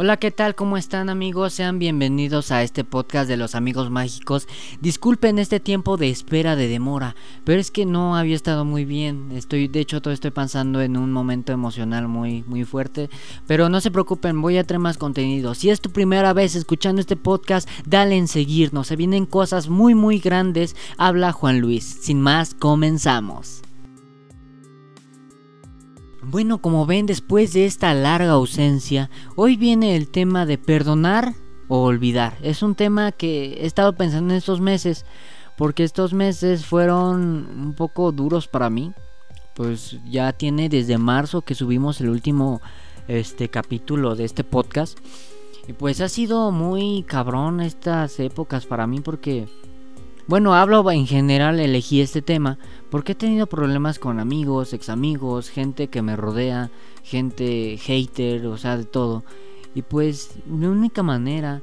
Hola, ¿qué tal? ¿Cómo están amigos? Sean bienvenidos a este podcast de los amigos mágicos. Disculpen este tiempo de espera de demora, pero es que no había estado muy bien. Estoy, de hecho, todo estoy pensando en un momento emocional muy, muy fuerte. Pero no se preocupen, voy a traer más contenido. Si es tu primera vez escuchando este podcast, dale en seguirnos. Se vienen cosas muy, muy grandes. Habla Juan Luis. Sin más, comenzamos. Bueno, como ven, después de esta larga ausencia, hoy viene el tema de perdonar o olvidar. Es un tema que he estado pensando en estos meses, porque estos meses fueron un poco duros para mí. Pues ya tiene desde marzo que subimos el último este capítulo de este podcast. Y pues ha sido muy cabrón estas épocas para mí porque bueno, hablo en general, elegí este tema porque he tenido problemas con amigos, ex amigos, gente que me rodea, gente hater, o sea, de todo. Y pues mi única manera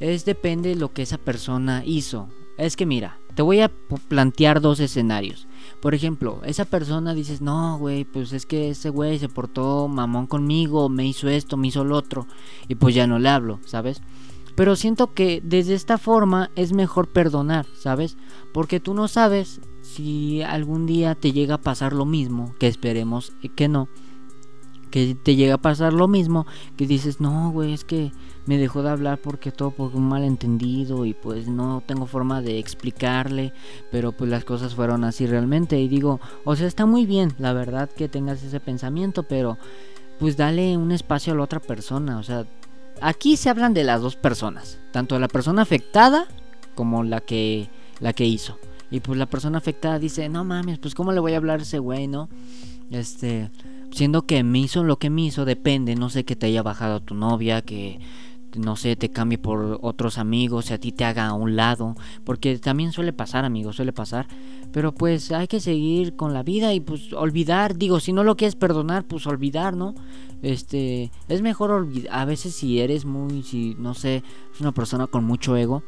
es depende de lo que esa persona hizo. Es que mira, te voy a plantear dos escenarios. Por ejemplo, esa persona dices, no, güey, pues es que ese güey se portó mamón conmigo, me hizo esto, me hizo lo otro, y pues ya no le hablo, ¿sabes? Pero siento que desde esta forma es mejor perdonar, ¿sabes? Porque tú no sabes si algún día te llega a pasar lo mismo, que esperemos que no. Que te llega a pasar lo mismo, que dices, no, güey, es que me dejó de hablar porque todo por un malentendido y pues no tengo forma de explicarle, pero pues las cosas fueron así realmente. Y digo, o sea, está muy bien, la verdad que tengas ese pensamiento, pero pues dale un espacio a la otra persona, o sea, Aquí se hablan de las dos personas, tanto la persona afectada como la que la que hizo. Y pues la persona afectada dice, "No mames, pues cómo le voy a hablar a ese güey, ¿no?" Este, siendo que me hizo lo que me hizo, depende, no sé que te haya bajado tu novia, que no sé, te cambie por otros amigos, a ti te haga a un lado, porque también suele pasar, amigos, suele pasar. Pero pues hay que seguir con la vida y pues olvidar, digo, si no lo quieres perdonar, pues olvidar, ¿no? Este, es mejor olvidar, a veces si eres muy, si no sé, es una persona con mucho ego,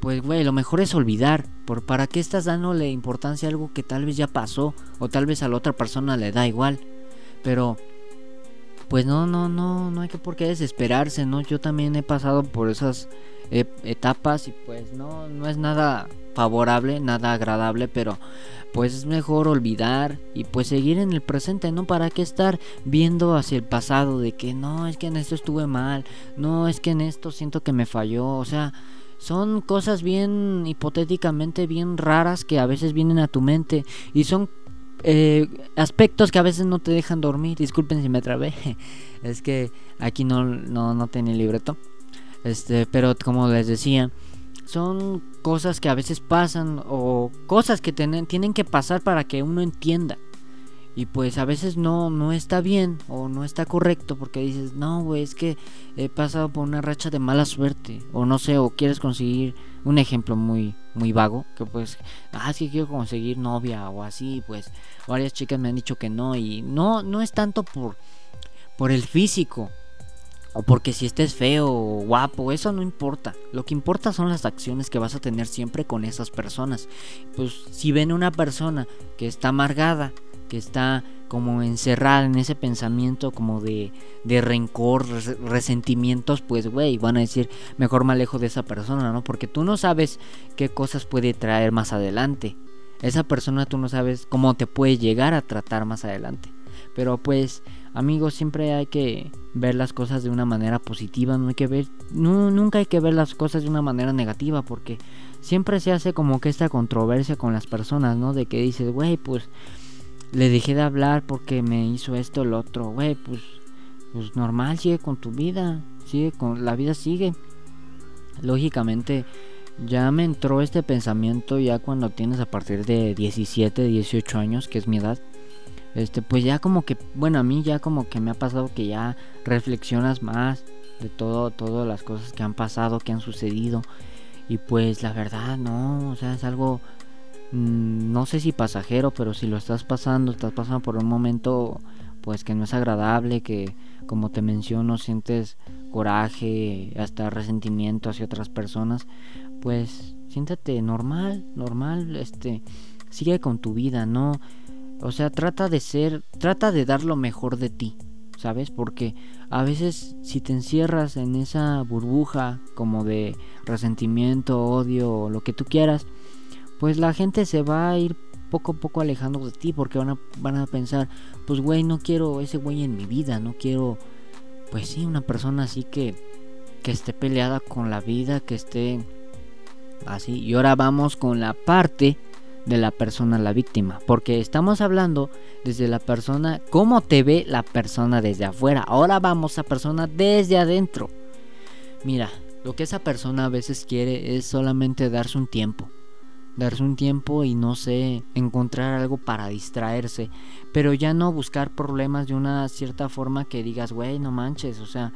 pues güey, lo mejor es olvidar, por para qué estás dándole importancia a algo que tal vez ya pasó o tal vez a la otra persona le da igual. Pero pues no, no, no, no hay que por qué desesperarse, ¿no? Yo también he pasado por esas etapas y pues no, no es nada favorable, nada agradable, pero pues es mejor olvidar y pues seguir en el presente, ¿no? ¿Para qué estar viendo hacia el pasado de que no, es que en esto estuve mal, no, es que en esto siento que me falló, o sea, son cosas bien hipotéticamente bien raras que a veces vienen a tu mente y son eh, aspectos que a veces no te dejan dormir. Disculpen si me trabé. es que aquí no, no, no tenía libreto. Este, pero como les decía, son cosas que a veces pasan o cosas que tienen que pasar para que uno entienda. Y pues a veces no, no está bien o no está correcto porque dices, no, güey, es que he pasado por una racha de mala suerte. O no sé, o quieres conseguir un ejemplo muy, muy vago, que pues, ah, que quiero conseguir novia o así, pues varias chicas me han dicho que no. Y no, no es tanto por, por el físico. O porque si estés feo o guapo, eso no importa. Lo que importa son las acciones que vas a tener siempre con esas personas. Pues si ven una persona que está amargada, que está como encerrada en ese pensamiento como de, de rencor, resentimientos, pues güey, van a decir, mejor me alejo de esa persona, ¿no? Porque tú no sabes qué cosas puede traer más adelante. Esa persona tú no sabes cómo te puede llegar a tratar más adelante. Pero pues, amigos, siempre hay que ver las cosas de una manera positiva, no hay que ver, nunca hay que ver las cosas de una manera negativa, porque siempre se hace como que esta controversia con las personas, ¿no? De que dices, güey, pues le dejé de hablar porque me hizo esto lo otro, güey, pues, pues normal, sigue con tu vida, sigue con, la vida sigue. Lógicamente, ya me entró este pensamiento ya cuando tienes a partir de 17, 18 años, que es mi edad. Este, pues ya como que, bueno, a mí ya como que me ha pasado que ya reflexionas más de todo, todas las cosas que han pasado, que han sucedido. Y pues la verdad, no, o sea, es algo Mm, no sé si pasajero, pero si lo estás pasando, estás pasando por un momento pues que no es agradable, que como te menciono sientes coraje, hasta resentimiento hacia otras personas, pues siéntate normal, normal, este, sigue con tu vida, no, o sea, trata de ser, trata de dar lo mejor de ti, ¿sabes? Porque a veces si te encierras en esa burbuja como de resentimiento, odio lo que tú quieras, pues la gente se va a ir poco a poco alejando de ti porque van a, van a pensar, pues güey, no quiero ese güey en mi vida, no quiero, pues sí, una persona así que, que esté peleada con la vida, que esté así. Y ahora vamos con la parte de la persona, la víctima, porque estamos hablando desde la persona, cómo te ve la persona desde afuera. Ahora vamos a persona desde adentro. Mira, lo que esa persona a veces quiere es solamente darse un tiempo. Darse un tiempo y no sé, encontrar algo para distraerse. Pero ya no buscar problemas de una cierta forma que digas, güey, no manches, o sea,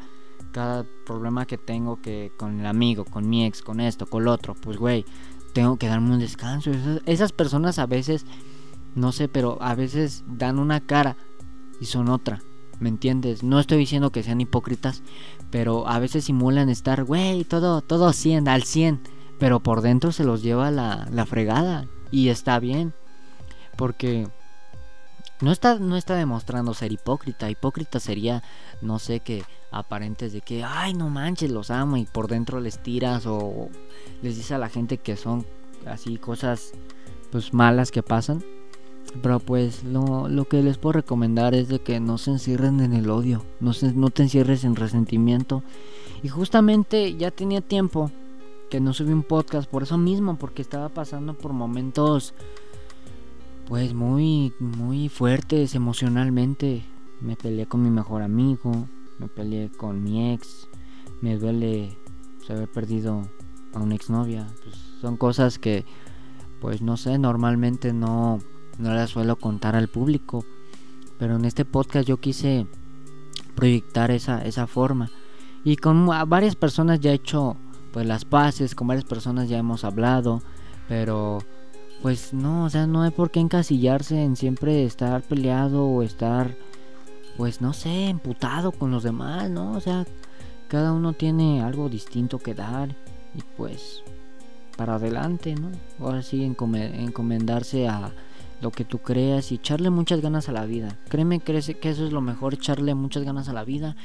cada problema que tengo que con el amigo, con mi ex, con esto, con lo otro, pues güey, tengo que darme un descanso. Esas, personas a veces, no sé, pero a veces dan una cara y son otra. ¿Me entiendes? No estoy diciendo que sean hipócritas, pero a veces simulan estar, güey, todo, todo 100, al 100, pero por dentro se los lleva la, la fregada y está bien, porque no está, no está demostrando ser hipócrita, hipócrita sería, no sé, que aparentes de que, ay, no manches, los amo y por dentro les tiras o les dices a la gente que son así cosas pues malas que pasan. Pero pues lo, lo que les puedo recomendar es de que no se encierren en el odio, no, se, no te encierres en resentimiento. Y justamente ya tenía tiempo que no subí un podcast por eso mismo, porque estaba pasando por momentos pues muy, muy fuertes emocionalmente. Me peleé con mi mejor amigo, me peleé con mi ex, me duele pues, haber perdido a una exnovia. Pues son cosas que, pues no sé, normalmente no, no las suelo contar al público. Pero en este podcast yo quise proyectar esa, esa forma. Y con varias personas ya he hecho pues las paces, con varias personas ya hemos hablado, pero pues no, o sea, no hay por qué encasillarse en siempre estar peleado o estar pues no sé, emputado con los demás, ¿no? O sea, cada uno tiene algo distinto que dar y pues para adelante, ¿no? Ahora sí encomendarse a lo que tú creas y echarle muchas ganas a la vida. Créeme que eso es lo mejor, echarle muchas ganas a la vida,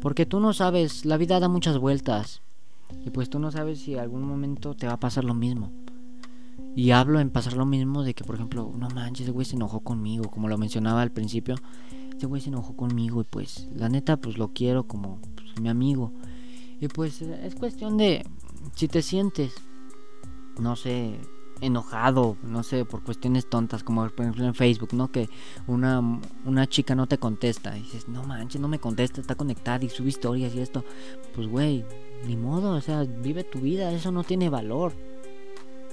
porque tú no sabes, la vida da muchas vueltas y pues tú no sabes si algún momento te va a pasar lo mismo. Y hablo en pasar lo mismo de que, por ejemplo, no manches, ese güey se enojó conmigo, como lo mencionaba al principio. Ese güey se enojó conmigo y pues, la neta, pues lo quiero como pues, mi amigo. Y pues es cuestión de si te sientes, no sé, enojado, no sé, por cuestiones tontas, como por ejemplo en Facebook, ¿no? Que una, una chica no te contesta. Y dices, no manches, no me contesta, está conectada y sube historias y esto. Pues güey, ni modo, o sea, vive tu vida, eso no tiene valor.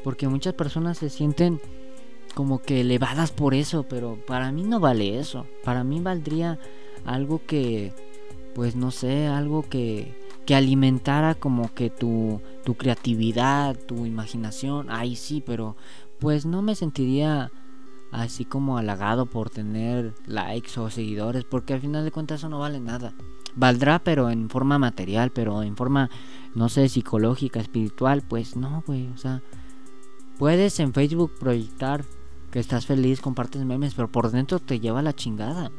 Porque muchas personas se sienten como que elevadas por eso, pero para mí no vale eso. Para mí valdría algo que, pues no sé, algo que, que alimentara como que tu, tu creatividad, tu imaginación. Ahí sí, pero pues no me sentiría así como halagado por tener likes o seguidores, porque al final de cuentas eso no vale nada. Valdrá, pero en forma material, pero en forma, no sé, psicológica, espiritual, pues no, güey, o sea Puedes en Facebook proyectar que estás feliz, compartes memes, pero por dentro te lleva la chingada.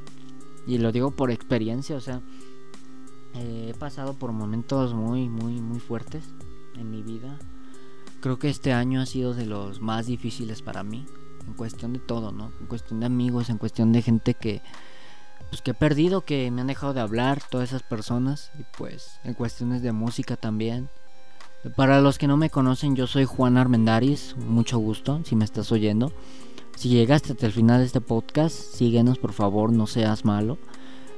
Y lo digo por experiencia, o sea, eh, he pasado por momentos muy, muy, muy fuertes en mi vida. Creo que este año ha sido de los más difíciles para mí, en cuestión de todo, ¿no? En cuestión de amigos, en cuestión de gente que, pues que he perdido, que me han dejado de hablar, todas esas personas, y pues en cuestiones de música también. Para los que no me conocen, yo soy Juan Armendaris, mucho gusto si me estás oyendo. Si llegaste hasta el final de este podcast, síguenos por favor, no seas malo.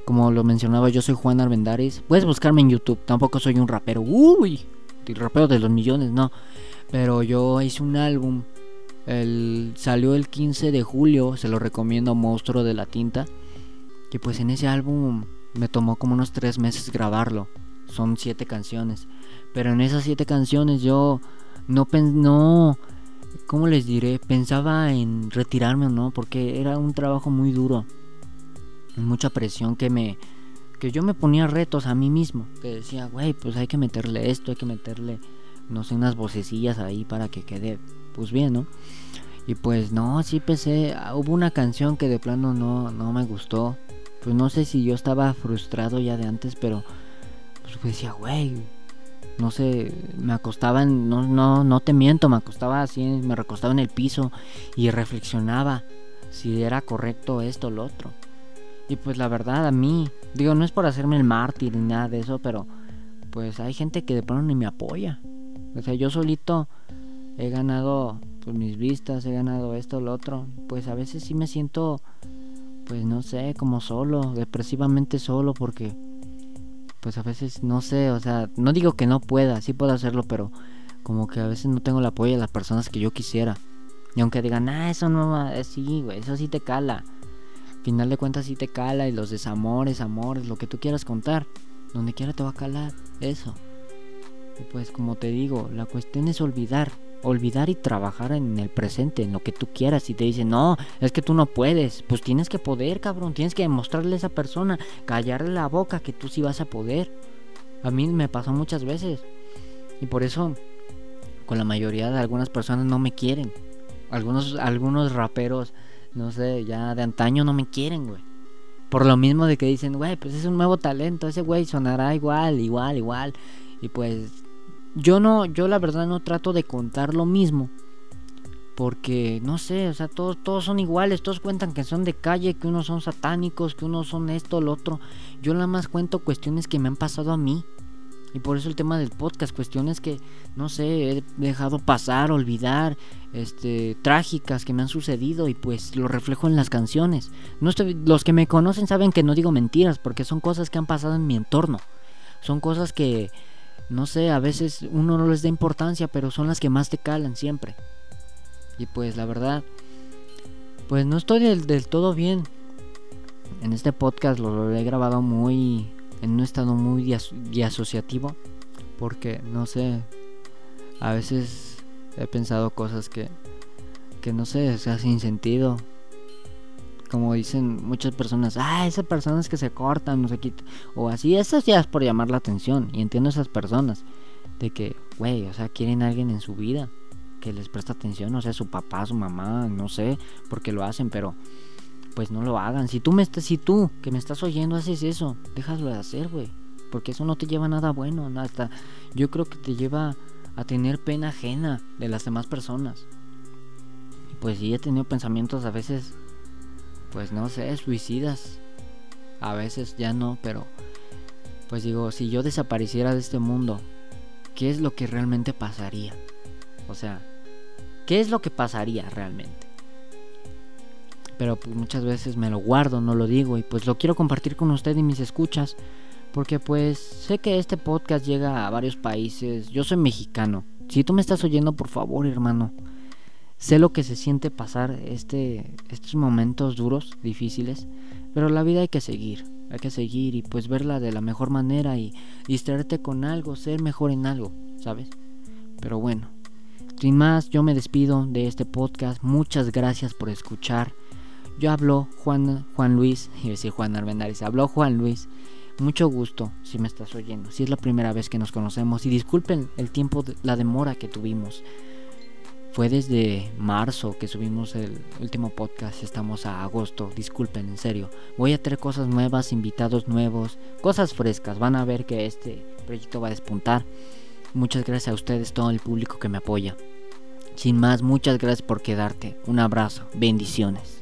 Como lo mencionaba, yo soy Juan Armendaris. Puedes buscarme en YouTube, tampoco soy un rapero. Uy, el rapero de los millones, no. Pero yo hice un álbum, el, salió el 15 de julio, se lo recomiendo, Monstruo de la Tinta. Que pues en ese álbum me tomó como unos tres meses grabarlo. Son siete canciones. Pero en esas siete canciones yo no no ¿cómo les diré? Pensaba en retirarme o no, porque era un trabajo muy duro. Mucha presión que me que yo me ponía retos a mí mismo, que decía, "Güey, pues hay que meterle esto, hay que meterle no sé, unas vocecillas ahí para que quede pues bien, ¿no?" Y pues no, sí pensé, hubo una canción que de plano no no me gustó pues no sé si yo estaba frustrado ya de antes, pero pues decía, güey, no sé, me acostaba, no, no, no te miento, me acostaba así, me recostaba en el piso y reflexionaba si era correcto esto o lo otro. Y pues la verdad a mí, digo, no es por hacerme el mártir ni nada de eso, pero pues hay gente que de pronto ni me apoya. O sea, yo solito he ganado pues mis vistas, he ganado esto lo otro. Pues a veces sí me siento, pues no sé, como solo, depresivamente solo porque pues a veces no sé, o sea, no digo que no pueda, sí puedo hacerlo, pero como que a veces no tengo el apoyo de las personas que yo quisiera. Y aunque digan, ah, eso no va, eh, sí, güey, eso sí te cala. Al final de cuentas sí te cala y los desamores, amores, lo que tú quieras contar, donde quiera te va a calar eso. Y pues como te digo, la cuestión es olvidar, olvidar y trabajar en el presente, en lo que tú quieras. Y te dicen, no, es que tú no puedes. Pues tienes que poder, cabrón. Tienes que demostrarle a esa persona, callarle la boca que tú sí vas a poder. A mí me pasó muchas veces. Y por eso, con la mayoría de algunas personas no me quieren. Algunos, algunos raperos, no sé, ya de antaño no me quieren, güey. Por lo mismo de que dicen, güey, pues es un nuevo talento, ese güey sonará igual, igual, igual. Y pues yo no, yo la verdad no trato de contar lo mismo. Porque, no sé, o sea, todos, todos son iguales, todos cuentan que son de calle, que unos son satánicos, que unos son esto, lo otro. Yo nada más cuento cuestiones que me han pasado a mí. Y por eso el tema del podcast, cuestiones que, no sé, he dejado pasar, olvidar, este, trágicas que me han sucedido y pues lo reflejo en las canciones. No estoy, los que me conocen saben que no digo mentiras porque son cosas que han pasado en mi entorno. Son cosas que, no sé, a veces uno no les da importancia, pero son las que más te calan siempre. Y pues la verdad, pues no estoy del, todo bien. En este podcast lo, he grabado muy, en un estado muy asociativo, porque no sé, a veces he pensado cosas que, que no sé, o sea, sin sentido como dicen muchas personas, ah, esas personas que se cortan, no sé qué, o así, eso ya es por llamar la atención, y entiendo esas personas, de que, güey, o sea, quieren a alguien en su vida, que les presta atención, o sea, su papá, su mamá, no sé, porque lo hacen, pero pues no lo hagan. Si tú me estás, si tú que me estás oyendo haces eso, déjalo de hacer, güey, porque eso no te lleva a nada bueno, nada. Yo creo que te lleva a tener pena ajena de las demás personas. Pues sí he tenido pensamientos a veces pues no sé, suicidas. A veces ya no, pero pues digo, si yo desapareciera de este mundo, ¿qué es lo que realmente pasaría? O sea, ¿qué es lo que pasaría realmente? Pero pues muchas veces me lo guardo, no lo digo y pues lo quiero compartir con usted y mis escuchas. Porque pues sé que este podcast llega a varios países. Yo soy mexicano. Si tú me estás oyendo, por favor, hermano, Sé lo que se siente pasar este, estos momentos duros, difíciles, pero la vida hay que seguir, hay que seguir y pues verla de la mejor manera y distraerte con algo, ser mejor en algo, ¿sabes? Pero bueno, sin más, yo me despido de este podcast. Muchas gracias por escuchar. Yo hablo Juan, Juan Luis, y decir Juan Arbendaris, habló Juan Luis. Mucho gusto si me estás oyendo, si es la primera vez que nos conocemos y disculpen el tiempo, la demora que tuvimos. Fue desde marzo que subimos el último podcast, estamos a agosto, disculpen, en serio. Voy a traer cosas nuevas, invitados nuevos, cosas frescas, van a ver que este proyecto va a despuntar. Muchas gracias a ustedes, todo el público que me apoya. Sin más, muchas gracias por quedarte. Un abrazo, bendiciones.